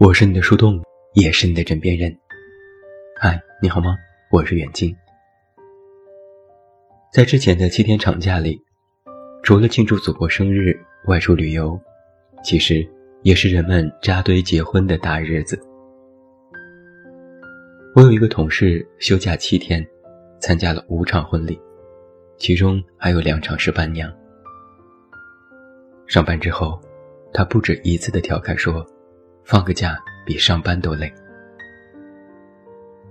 我是你的树洞，也是你的枕边人。嗨，你好吗？我是远近。在之前的七天长假里，除了庆祝祖国生日、外出旅游，其实也是人们扎堆结婚的大日子。我有一个同事休假七天，参加了五场婚礼，其中还有两场是伴娘。上班之后，他不止一次的调侃说：“放个假比上班都累。”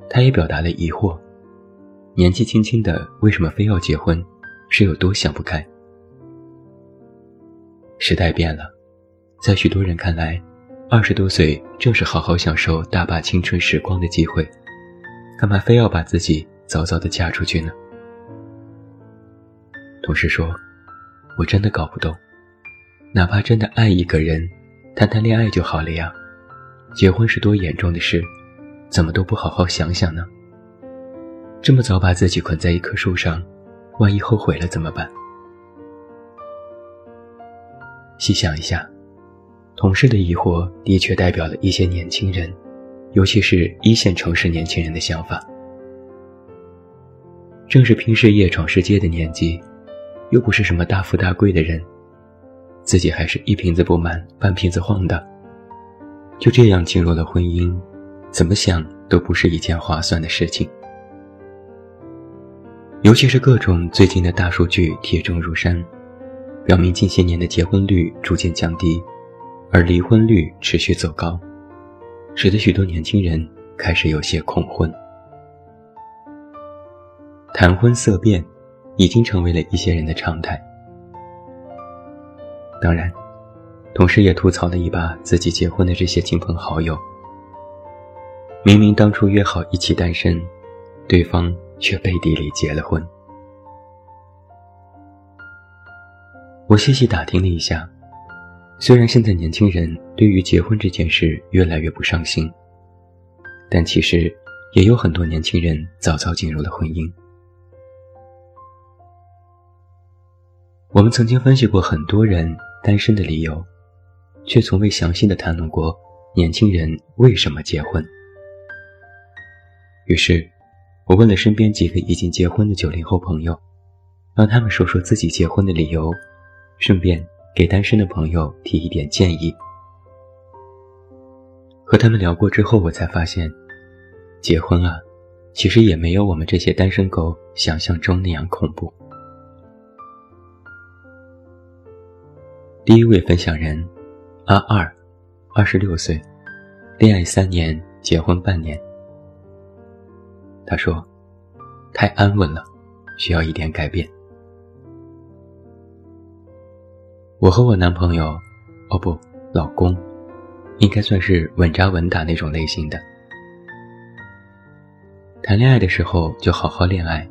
他也表达了疑惑：年纪轻轻的为什么非要结婚？是有多想不开？时代变了，在许多人看来，二十多岁正是好好享受大把青春时光的机会，干嘛非要把自己早早的嫁出去呢？同事说：“我真的搞不懂。”哪怕真的爱一个人，谈谈恋爱就好了呀。结婚是多严重的事，怎么都不好好想想呢？这么早把自己捆在一棵树上，万一后悔了怎么办？细想一下，同事的疑惑的确代表了一些年轻人，尤其是一线城市年轻人的想法。正是拼事业闯世界的年纪，又不是什么大富大贵的人。自己还是一瓶子不满半瓶子晃荡，就这样进入了婚姻，怎么想都不是一件划算的事情。尤其是各种最近的大数据铁证如山，表明近些年的结婚率逐渐降低，而离婚率持续走高，使得许多年轻人开始有些恐婚。谈婚色变，已经成为了一些人的常态。当然，同时也吐槽了一把自己结婚的这些亲朋好友。明明当初约好一起单身，对方却背地里结了婚。我细细打听了一下，虽然现在年轻人对于结婚这件事越来越不上心，但其实也有很多年轻人早早进入了婚姻。我们曾经分析过很多人。单身的理由，却从未详细的谈论过年轻人为什么结婚。于是，我问了身边几个已经结婚的九零后朋友，让他们说说自己结婚的理由，顺便给单身的朋友提一点建议。和他们聊过之后，我才发现，结婚啊，其实也没有我们这些单身狗想象中那样恐怖。第一位分享人，阿二，二十六岁，恋爱三年，结婚半年。他说：“太安稳了，需要一点改变。”我和我男朋友，哦不，老公，应该算是稳扎稳打那种类型的。谈恋爱的时候就好好恋爱，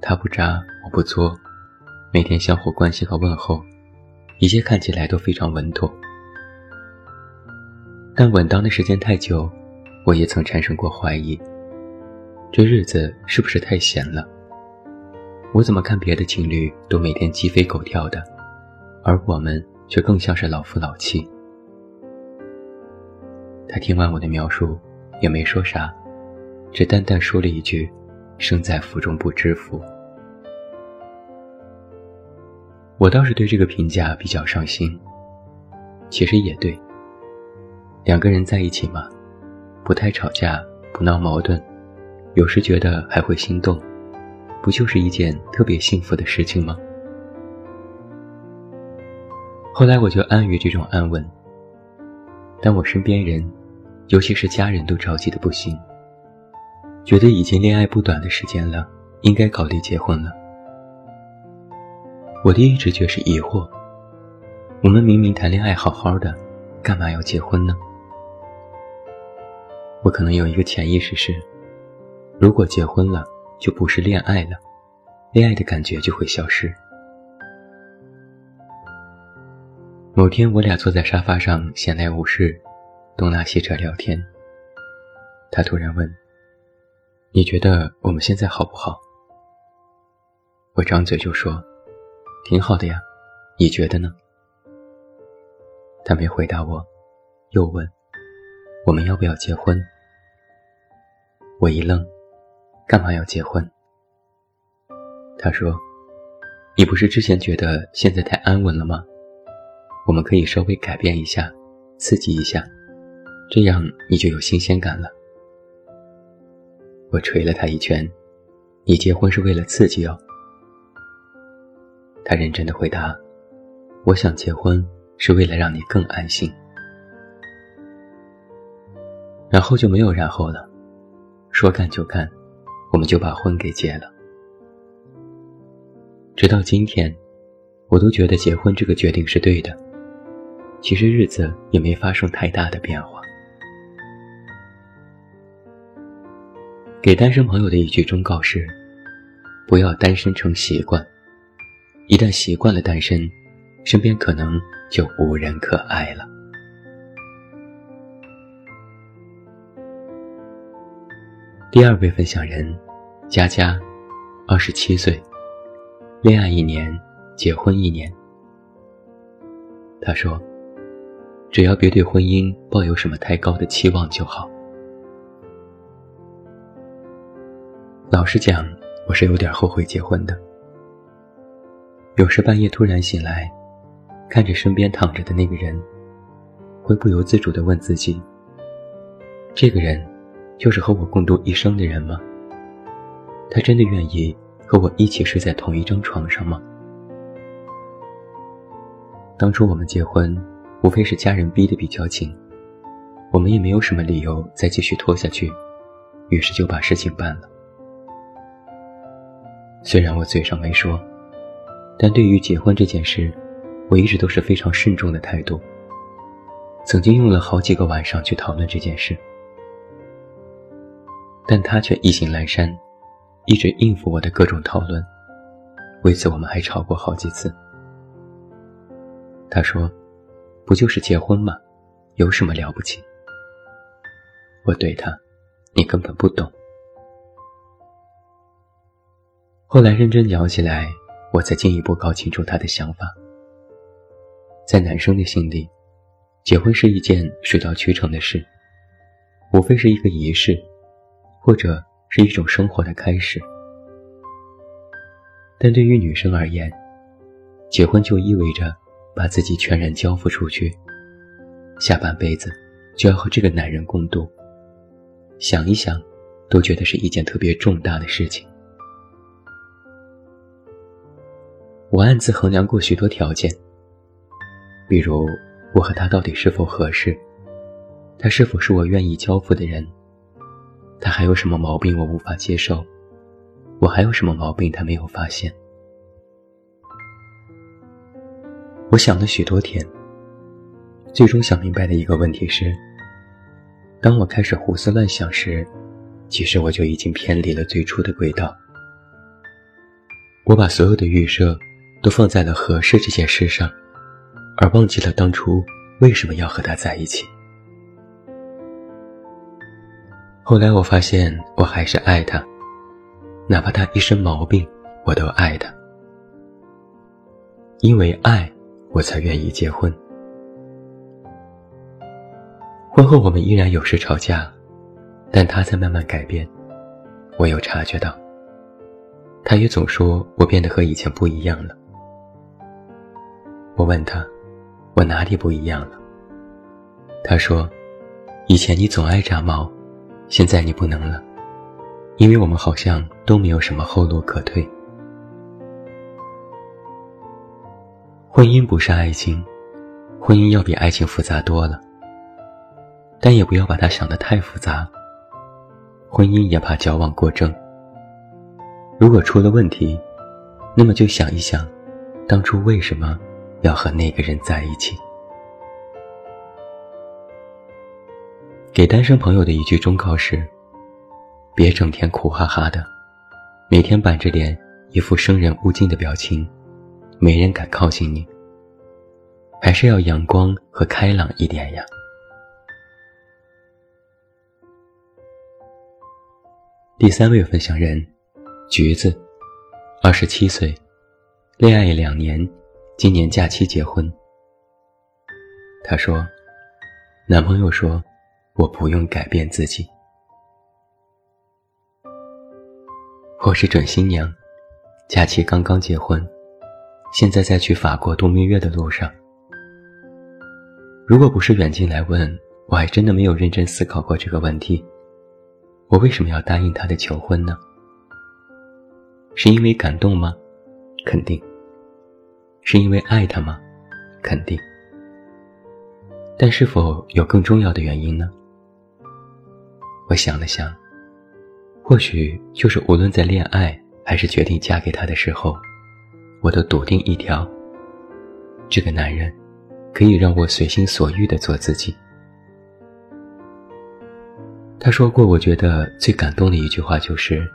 他不渣，我不作，每天相互关心和问候。一切看起来都非常稳妥，但稳当的时间太久，我也曾产生过怀疑：这日子是不是太闲了？我怎么看别的情侣都每天鸡飞狗跳的，而我们却更像是老夫老妻？他听完我的描述，也没说啥，只淡淡说了一句：“生在福中不知福。”我倒是对这个评价比较上心。其实也对，两个人在一起嘛，不太吵架，不闹矛盾，有时觉得还会心动，不就是一件特别幸福的事情吗？后来我就安于这种安稳，但我身边人，尤其是家人都着急的不行，觉得已经恋爱不短的时间了，应该考虑结婚了。我的一直觉是疑惑：我们明明谈恋爱好好的，干嘛要结婚呢？我可能有一个潜意识是，如果结婚了，就不是恋爱了，恋爱的感觉就会消失。某天，我俩坐在沙发上闲来无事，东拉西扯聊天。他突然问：“你觉得我们现在好不好？”我张嘴就说。挺好的呀，你觉得呢？他没回答我，又问：“我们要不要结婚？我一愣，干嘛要结婚？他说：“你不是之前觉得现在太安稳了吗？我们可以稍微改变一下，刺激一下，这样你就有新鲜感了。”我捶了他一拳：“你结婚是为了刺激哦。”他认真的回答：“我想结婚是为了让你更安心。”然后就没有然后了，说干就干，我们就把婚给结了。直到今天，我都觉得结婚这个决定是对的。其实日子也没发生太大的变化。给单身朋友的一句忠告是：不要单身成习惯，一旦习惯了单身，身边可能就无人可爱了。第二位分享人，佳佳，二十七岁，恋爱一年，结婚一年。他说：“只要别对婚姻抱有什么太高的期望就好。”老实讲，我是有点后悔结婚的。有时半夜突然醒来，看着身边躺着的那个人，会不由自主地问自己：这个人。就是和我共度一生的人吗？他真的愿意和我一起睡在同一张床上吗？当初我们结婚，无非是家人逼得比较紧，我们也没有什么理由再继续拖下去，于是就把事情办了。虽然我嘴上没说，但对于结婚这件事，我一直都是非常慎重的态度。曾经用了好几个晚上去讨论这件事。但他却意兴阑珊，一直应付我的各种讨论。为此，我们还吵过好几次。他说：“不就是结婚吗？有什么了不起？”我对他：“你根本不懂。”后来认真聊起来，我才进一步搞清楚他的想法。在男生的心里，结婚是一件水到渠成的事，无非是一个仪式。或者是一种生活的开始，但对于女生而言，结婚就意味着把自己全然交付出去，下半辈子就要和这个男人共度。想一想，都觉得是一件特别重大的事情。我暗自衡量过许多条件，比如我和他到底是否合适，他是否是我愿意交付的人。他还有什么毛病我无法接受？我还有什么毛病他没有发现？我想了许多天，最终想明白的一个问题是：当我开始胡思乱想时，其实我就已经偏离了最初的轨道。我把所有的预设都放在了合适这件事上，而忘记了当初为什么要和他在一起。后来我发现，我还是爱他，哪怕他一身毛病，我都爱他。因为爱，我才愿意结婚。婚后我们依然有时吵架，但他在慢慢改变，我有察觉到。他也总说我变得和以前不一样了。我问他，我哪里不一样了？他说，以前你总爱炸毛。现在你不能了，因为我们好像都没有什么后路可退。婚姻不是爱情，婚姻要比爱情复杂多了。但也不要把它想得太复杂。婚姻也怕矫枉过正。如果出了问题，那么就想一想，当初为什么要和那个人在一起。给单身朋友的一句忠告是：别整天苦哈哈的，每天板着脸，一副生人勿近的表情，没人敢靠近你。还是要阳光和开朗一点呀。第三位分享人，橘子，二十七岁，恋爱两年，今年假期结婚。他说，男朋友说。我不用改变自己。我是准新娘，假期刚刚结婚，现在在去法国度蜜月的路上。如果不是远近来问，我还真的没有认真思考过这个问题：我为什么要答应他的求婚呢？是因为感动吗？肯定。是因为爱他吗？肯定。但是否有更重要的原因呢？我想了想，或许就是无论在恋爱还是决定嫁给他的时候，我都笃定一条：这个男人可以让我随心所欲地做自己。他说过，我觉得最感动的一句话就是：“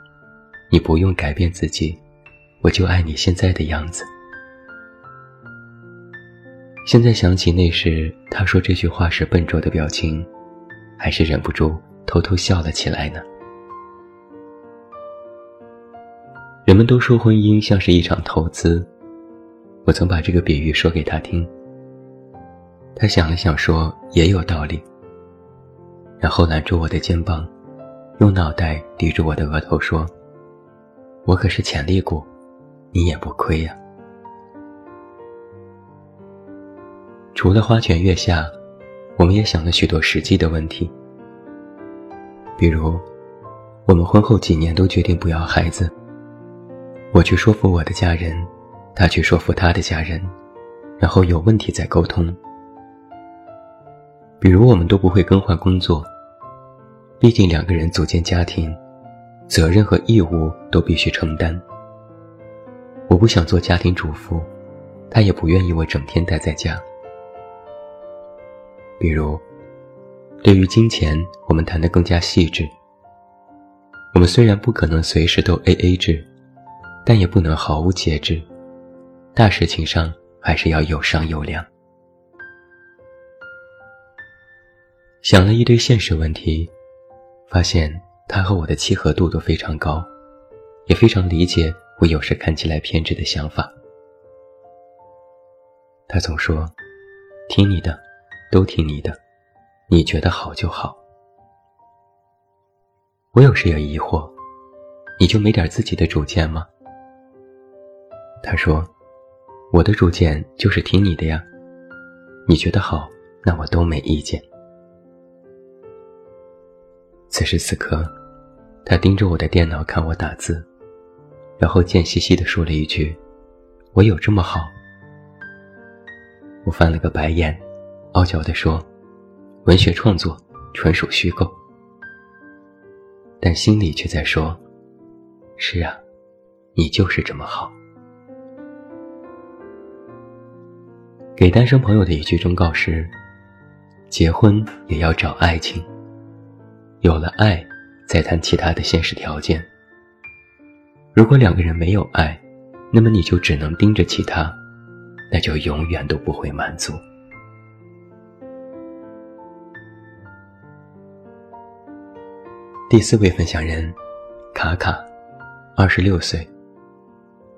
你不用改变自己，我就爱你现在的样子。”现在想起那时他说这句话时笨拙的表情，还是忍不住偷偷笑了起来呢。人们都说婚姻像是一场投资，我曾把这个比喻说给他听。他想了想说也有道理，然后揽住我的肩膀，用脑袋抵住我的额头说：“我可是潜力股，你也不亏呀。”除了花前月下，我们也想了许多实际的问题。比如，我们婚后几年都决定不要孩子。我去说服我的家人，他去说服他的家人，然后有问题再沟通。比如，我们都不会更换工作，毕竟两个人组建家庭，责任和义务都必须承担。我不想做家庭主妇，他也不愿意我整天待在家。比如，对于金钱，我们谈得更加细致。我们虽然不可能随时都 A A 制，但也不能毫无节制。大事情上还是要有商有量。想了一堆现实问题，发现他和我的契合度都非常高，也非常理解我有时看起来偏执的想法。他总说：“听你的。”都听你的，你觉得好就好。我有时也疑惑，你就没点自己的主见吗？他说：“我的主见就是听你的呀，你觉得好，那我都没意见。”此时此刻，他盯着我的电脑看我打字，然后贱兮兮地说了一句：“我有这么好？”我翻了个白眼。傲娇地说：“文学创作纯属虚构。”但心里却在说：“是啊，你就是这么好。”给单身朋友的一句忠告是：结婚也要找爱情，有了爱，再谈其他的现实条件。如果两个人没有爱，那么你就只能盯着其他，那就永远都不会满足。第四位分享人，卡卡，二十六岁，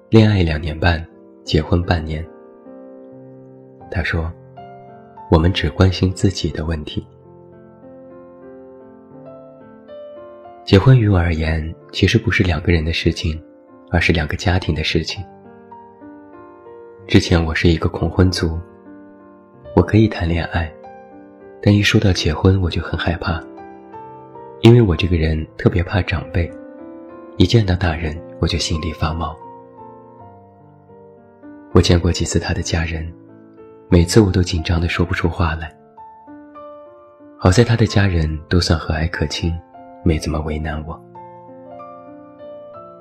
恋爱两年半，结婚半年。他说：“我们只关心自己的问题。结婚于我而言，其实不是两个人的事情，而是两个家庭的事情。之前我是一个恐婚族，我可以谈恋爱，但一说到结婚，我就很害怕。”因为我这个人特别怕长辈，一见到大人我就心里发毛。我见过几次他的家人，每次我都紧张的说不出话来。好在他的家人都算和蔼可亲，没怎么为难我。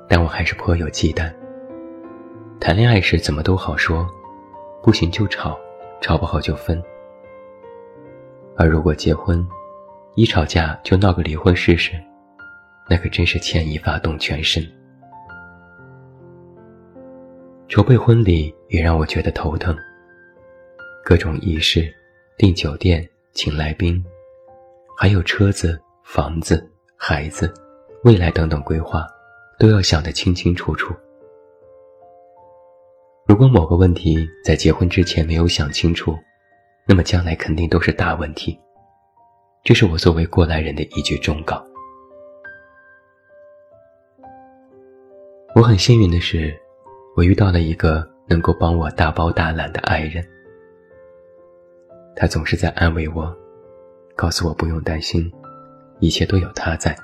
但我还是颇有忌惮。谈恋爱时怎么都好说，不行就吵，吵不好就分。而如果结婚，一吵架就闹个离婚试试，那可真是牵一发动全身。筹备婚礼也让我觉得头疼。各种仪式、订酒店、请来宾，还有车子、房子、孩子、未来等等规划，都要想得清清楚楚。如果某个问题在结婚之前没有想清楚，那么将来肯定都是大问题。这是我作为过来人的一句忠告。我很幸运的是，我遇到了一个能够帮我大包大揽的爱人。他总是在安慰我，告诉我不用担心，一切都有他在。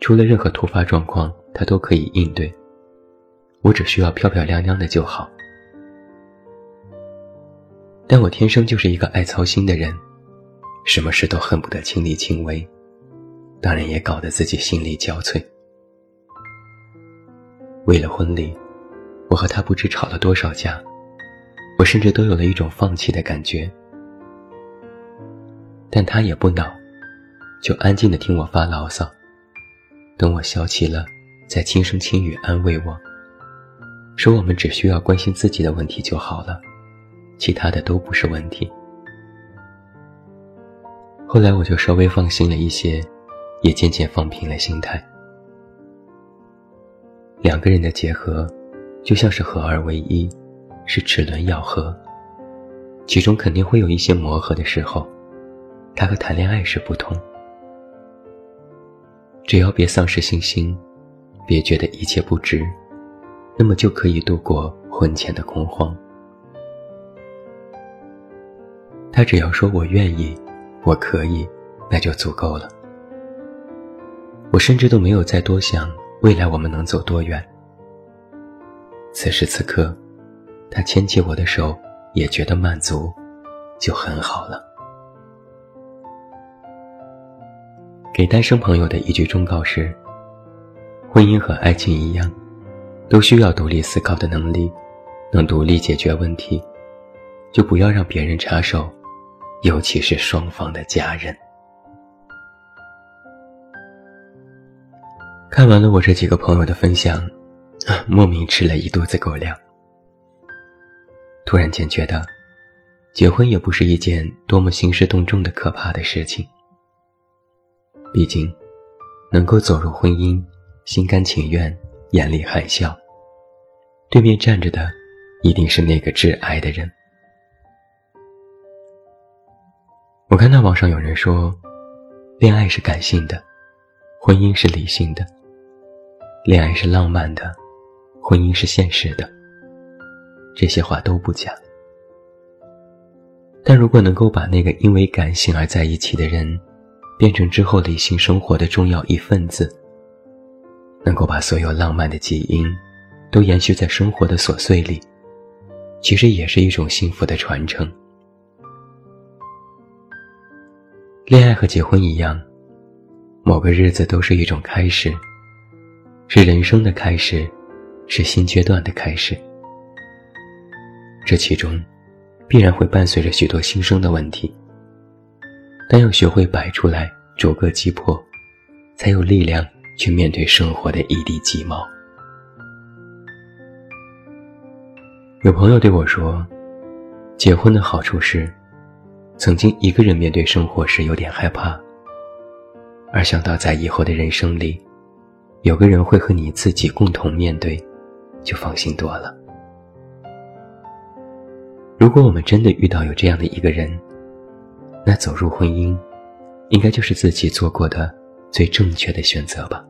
出了任何突发状况，他都可以应对。我只需要漂漂亮亮的就好。但我天生就是一个爱操心的人，什么事都恨不得亲力亲为，当然也搞得自己心力交瘁。为了婚礼，我和他不知吵了多少架，我甚至都有了一种放弃的感觉。但他也不恼，就安静的听我发牢骚，等我消气了，再轻声轻语安慰我，说我们只需要关心自己的问题就好了，其他的都不是问题。后来我就稍微放心了一些，也渐渐放平了心态。两个人的结合，就像是合二为一，是齿轮咬合，其中肯定会有一些磨合的时候，它和谈恋爱是不同。只要别丧失信心，别觉得一切不值，那么就可以度过婚前的恐慌。他只要说我愿意，我可以，那就足够了。我甚至都没有再多想。未来我们能走多远？此时此刻，他牵起我的手，也觉得满足，就很好了。给单身朋友的一句忠告是：婚姻和爱情一样，都需要独立思考的能力，能独立解决问题，就不要让别人插手，尤其是双方的家人。看完了我这几个朋友的分享，啊莫名吃了一肚子狗粮。突然间觉得，结婚也不是一件多么兴师动众的可怕的事情。毕竟，能够走入婚姻，心甘情愿、眼里含笑，对面站着的，一定是那个挚爱的人。我看到网上有人说，恋爱是感性的，婚姻是理性的。恋爱是浪漫的，婚姻是现实的。这些话都不假。但如果能够把那个因为感性而在一起的人，变成之后理性生活的重要一份子，能够把所有浪漫的基因，都延续在生活的琐碎里，其实也是一种幸福的传承。恋爱和结婚一样，某个日子都是一种开始。是人生的开始，是新阶段的开始。这其中，必然会伴随着许多新生的问题，但要学会摆出来，逐个击破，才有力量去面对生活的一地鸡毛。有朋友对我说，结婚的好处是，曾经一个人面对生活时有点害怕，而想到在以后的人生里。有个人会和你自己共同面对，就放心多了。如果我们真的遇到有这样的一个人，那走入婚姻，应该就是自己做过的最正确的选择吧。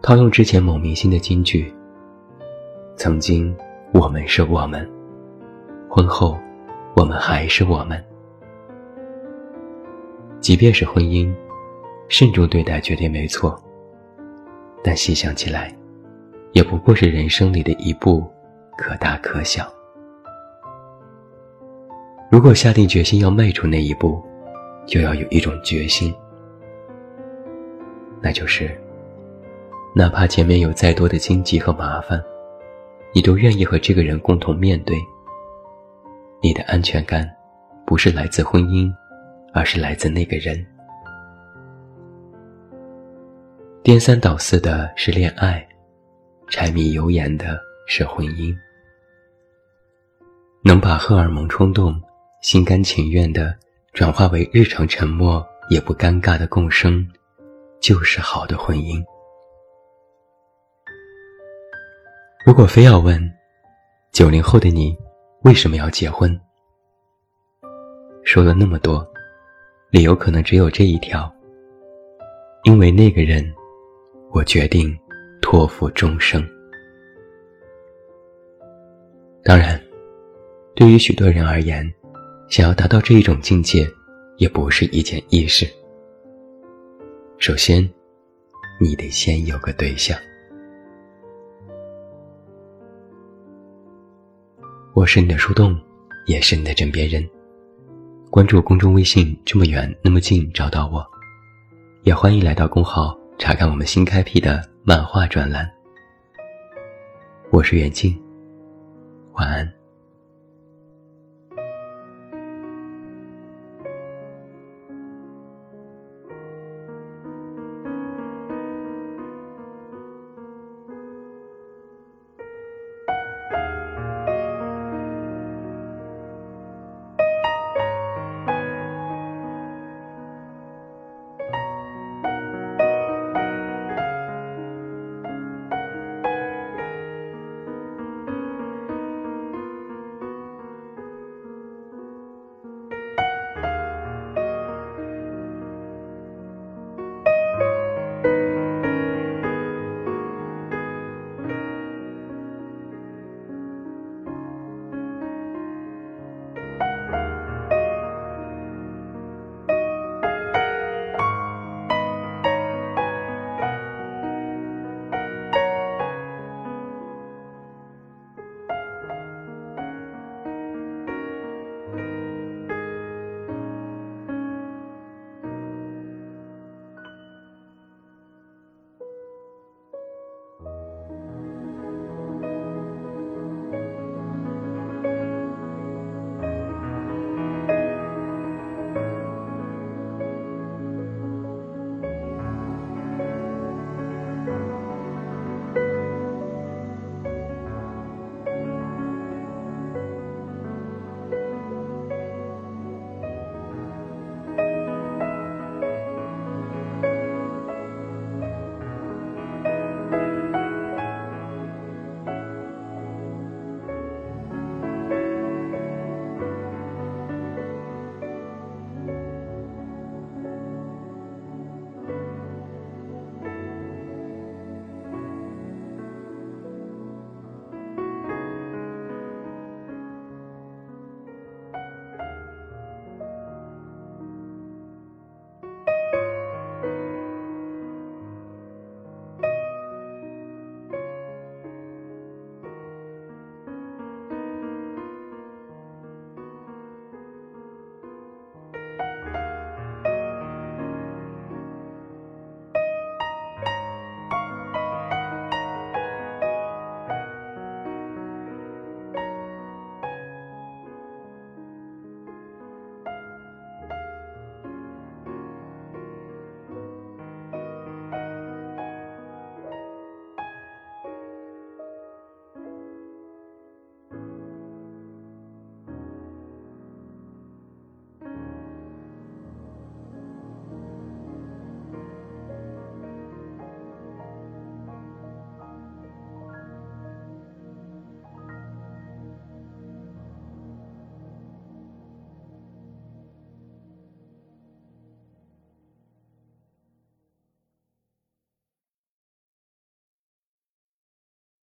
套用之前某明星的金句：“曾经我们是我们，婚后我们还是我们。”即便是婚姻。慎重对待绝对没错，但细想起来，也不过是人生里的一步，可大可小。如果下定决心要迈出那一步，就要有一种决心，那就是，哪怕前面有再多的荆棘和麻烦，你都愿意和这个人共同面对。你的安全感，不是来自婚姻，而是来自那个人。颠三倒四的是恋爱，柴米油盐的是婚姻。能把荷尔蒙冲动心甘情愿的转化为日常沉默也不尴尬的共生，就是好的婚姻。如果非要问九零后的你为什么要结婚，说了那么多，理由可能只有这一条：因为那个人，我决定托付终生。当然，对于许多人而言，想要达到这一种境界，也不是一件易事。首先，你得先有个对象。我是你的树洞，也是你的枕边人。关注公众微信，这么远那么近，找到我。也欢迎来到公号查看我们新开辟的漫画专栏。我是袁静，晚安。